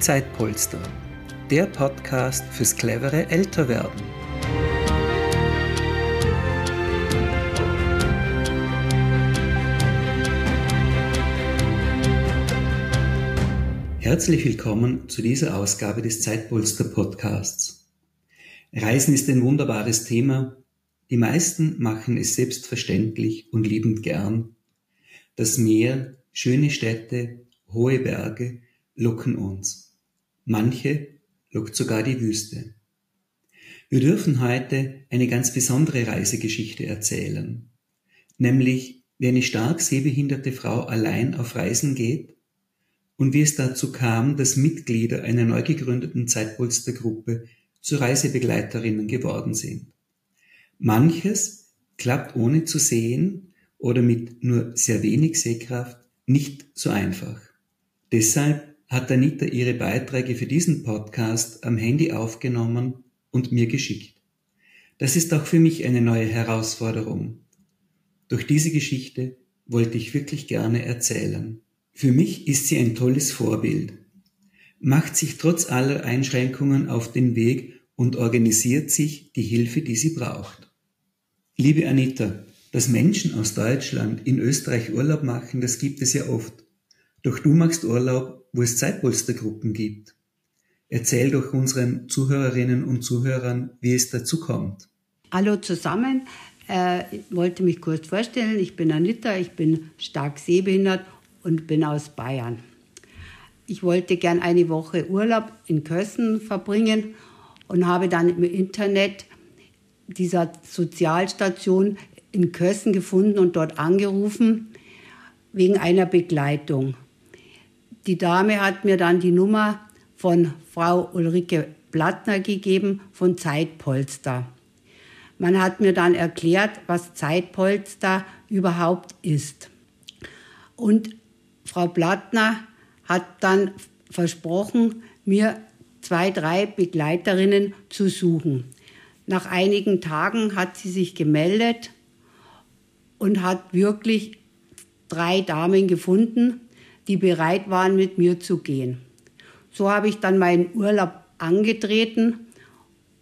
Zeitpolster, der Podcast fürs clevere Älterwerden. Herzlich willkommen zu dieser Ausgabe des Zeitpolster Podcasts. Reisen ist ein wunderbares Thema. Die meisten machen es selbstverständlich und liebend gern. Das Meer, schöne Städte, hohe Berge locken uns. Manche lockt sogar die Wüste. Wir dürfen heute eine ganz besondere Reisegeschichte erzählen, nämlich wie eine stark sehbehinderte Frau allein auf Reisen geht und wie es dazu kam, dass Mitglieder einer neu gegründeten Zeitpolstergruppe zu Reisebegleiterinnen geworden sind. Manches klappt ohne zu sehen oder mit nur sehr wenig Sehkraft nicht so einfach. Deshalb hat Anita ihre Beiträge für diesen Podcast am Handy aufgenommen und mir geschickt. Das ist auch für mich eine neue Herausforderung. Durch diese Geschichte wollte ich wirklich gerne erzählen. Für mich ist sie ein tolles Vorbild, macht sich trotz aller Einschränkungen auf den Weg und organisiert sich die Hilfe, die sie braucht. Liebe Anita, dass Menschen aus Deutschland in Österreich Urlaub machen, das gibt es ja oft. Doch du machst Urlaub, wo es Zeitpolstergruppen gibt. Erzähl doch unseren Zuhörerinnen und Zuhörern, wie es dazu kommt. Hallo zusammen. Äh, ich wollte mich kurz vorstellen. Ich bin Anita, ich bin stark sehbehindert und bin aus Bayern. Ich wollte gern eine Woche Urlaub in Kössen verbringen und habe dann im Internet dieser Sozialstation in Kössen gefunden und dort angerufen wegen einer Begleitung. Die Dame hat mir dann die Nummer von Frau Ulrike Plattner gegeben von Zeitpolster. Man hat mir dann erklärt, was Zeitpolster überhaupt ist. Und Frau Plattner hat dann versprochen, mir zwei, drei Begleiterinnen zu suchen. Nach einigen Tagen hat sie sich gemeldet und hat wirklich drei Damen gefunden, die bereit waren, mit mir zu gehen. So habe ich dann meinen Urlaub angetreten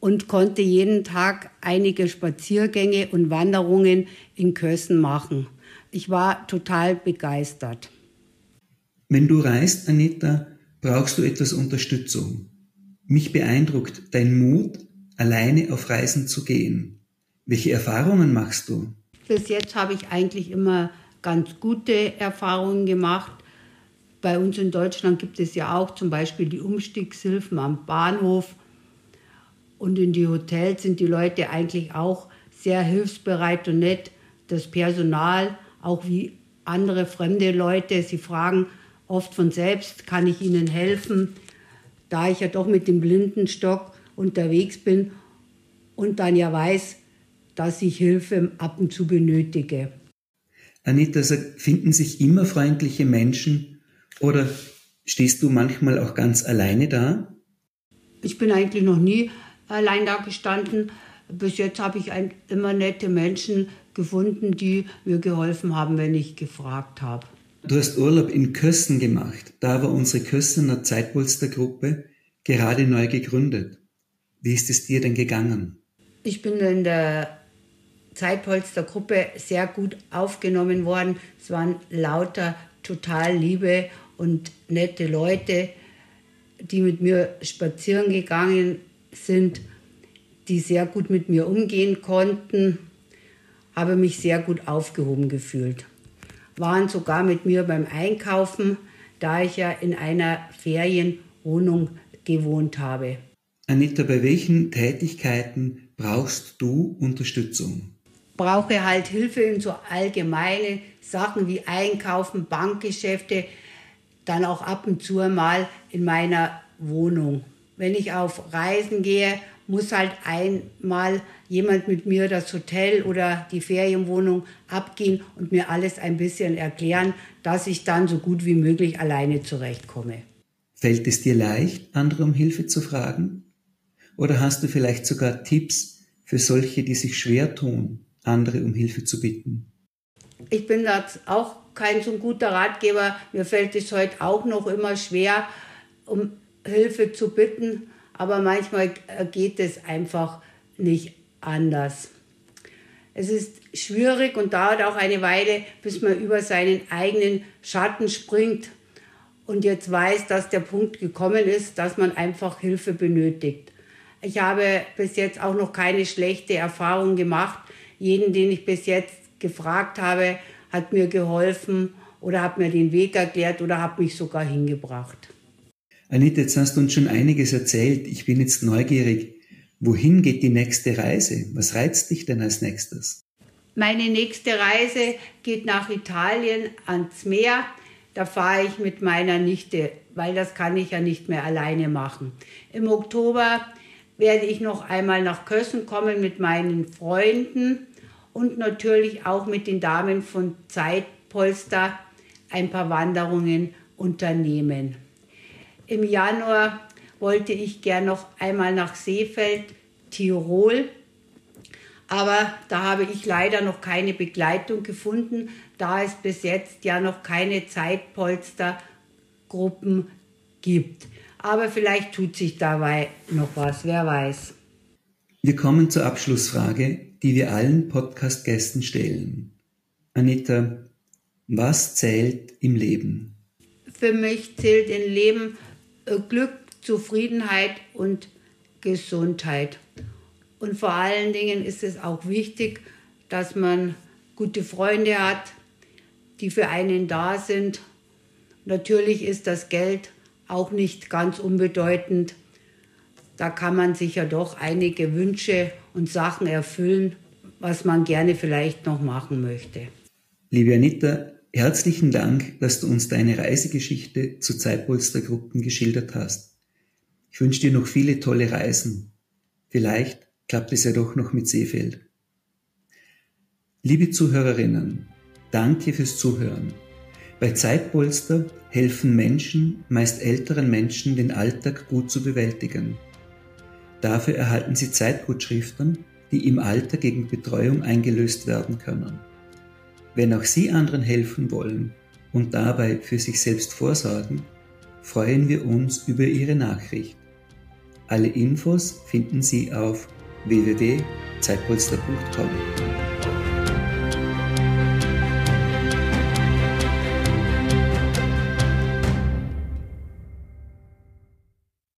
und konnte jeden Tag einige Spaziergänge und Wanderungen in Kössen machen. Ich war total begeistert. Wenn du reist, Anita, brauchst du etwas Unterstützung. Mich beeindruckt dein Mut, alleine auf Reisen zu gehen. Welche Erfahrungen machst du? Bis jetzt habe ich eigentlich immer ganz gute Erfahrungen gemacht. Bei uns in Deutschland gibt es ja auch zum Beispiel die Umstiegshilfen am Bahnhof. Und in die Hotels sind die Leute eigentlich auch sehr hilfsbereit und nett. Das Personal, auch wie andere fremde Leute, sie fragen oft von selbst, kann ich ihnen helfen, da ich ja doch mit dem Blindenstock unterwegs bin und dann ja weiß, dass ich Hilfe ab und zu benötige. Anita, finden sich immer freundliche Menschen oder stehst du manchmal auch ganz alleine da? Ich bin eigentlich noch nie allein da gestanden. Bis jetzt habe ich immer nette Menschen gefunden, die mir geholfen haben, wenn ich gefragt habe. Du hast Urlaub in Kössen gemacht. Da war unsere Kössener Zeitpolstergruppe gerade neu gegründet. Wie ist es dir denn gegangen? Ich bin in der Zeitpolstergruppe sehr gut aufgenommen worden. Es waren lauter total liebe und nette Leute, die mit mir spazieren gegangen sind, die sehr gut mit mir umgehen konnten, habe mich sehr gut aufgehoben gefühlt. Waren sogar mit mir beim Einkaufen, da ich ja in einer Ferienwohnung gewohnt habe. Anita, bei welchen Tätigkeiten brauchst du Unterstützung? Brauche halt Hilfe in so allgemeine Sachen wie Einkaufen, Bankgeschäfte, dann auch ab und zu mal in meiner Wohnung. Wenn ich auf Reisen gehe, muss halt einmal jemand mit mir das Hotel oder die Ferienwohnung abgehen und mir alles ein bisschen erklären, dass ich dann so gut wie möglich alleine zurechtkomme. Fällt es dir leicht, andere um Hilfe zu fragen? Oder hast du vielleicht sogar Tipps für solche, die sich schwer tun, andere um Hilfe zu bitten? Ich bin da auch kein so guter Ratgeber. Mir fällt es heute auch noch immer schwer, um Hilfe zu bitten, aber manchmal geht es einfach nicht anders. Es ist schwierig und dauert auch eine Weile, bis man über seinen eigenen Schatten springt und jetzt weiß, dass der Punkt gekommen ist, dass man einfach Hilfe benötigt. Ich habe bis jetzt auch noch keine schlechte Erfahrung gemacht. Jeden, den ich bis jetzt gefragt habe, hat mir geholfen oder hat mir den Weg erklärt oder hat mich sogar hingebracht. Anita, jetzt hast du uns schon einiges erzählt. Ich bin jetzt neugierig. Wohin geht die nächste Reise? Was reizt dich denn als nächstes? Meine nächste Reise geht nach Italien ans Meer. Da fahre ich mit meiner Nichte, weil das kann ich ja nicht mehr alleine machen. Im Oktober werde ich noch einmal nach Kössen kommen mit meinen Freunden und natürlich auch mit den Damen von Zeitpolster ein paar Wanderungen unternehmen. Im Januar wollte ich gern noch einmal nach Seefeld, Tirol. Aber da habe ich leider noch keine Begleitung gefunden, da es bis jetzt ja noch keine Zeitpolstergruppen gibt. Aber vielleicht tut sich dabei noch was, wer weiß. Wir kommen zur Abschlussfrage, die wir allen Podcast-Gästen stellen. Anita, was zählt im Leben? Für mich zählt im Leben äh, Glück, Zufriedenheit und Gesundheit. Und vor allen Dingen ist es auch wichtig, dass man gute Freunde hat, die für einen da sind. Natürlich ist das Geld auch nicht ganz unbedeutend. Da kann man sich ja doch einige Wünsche und Sachen erfüllen, was man gerne vielleicht noch machen möchte. Liebe Anita, herzlichen Dank, dass du uns deine Reisegeschichte zu Zeitpolstergruppen geschildert hast. Ich wünsche dir noch viele tolle Reisen. Vielleicht klappt es ja doch noch mit Seefeld. Liebe Zuhörerinnen, danke fürs Zuhören. Bei Zeitpolster helfen Menschen, meist älteren Menschen, den Alltag gut zu bewältigen. Dafür erhalten sie Zeitgutschriften, die im Alter gegen Betreuung eingelöst werden können. Wenn auch Sie anderen helfen wollen und dabei für sich selbst vorsorgen, freuen wir uns über Ihre Nachricht. Alle Infos finden Sie auf www.zeitpolster.com.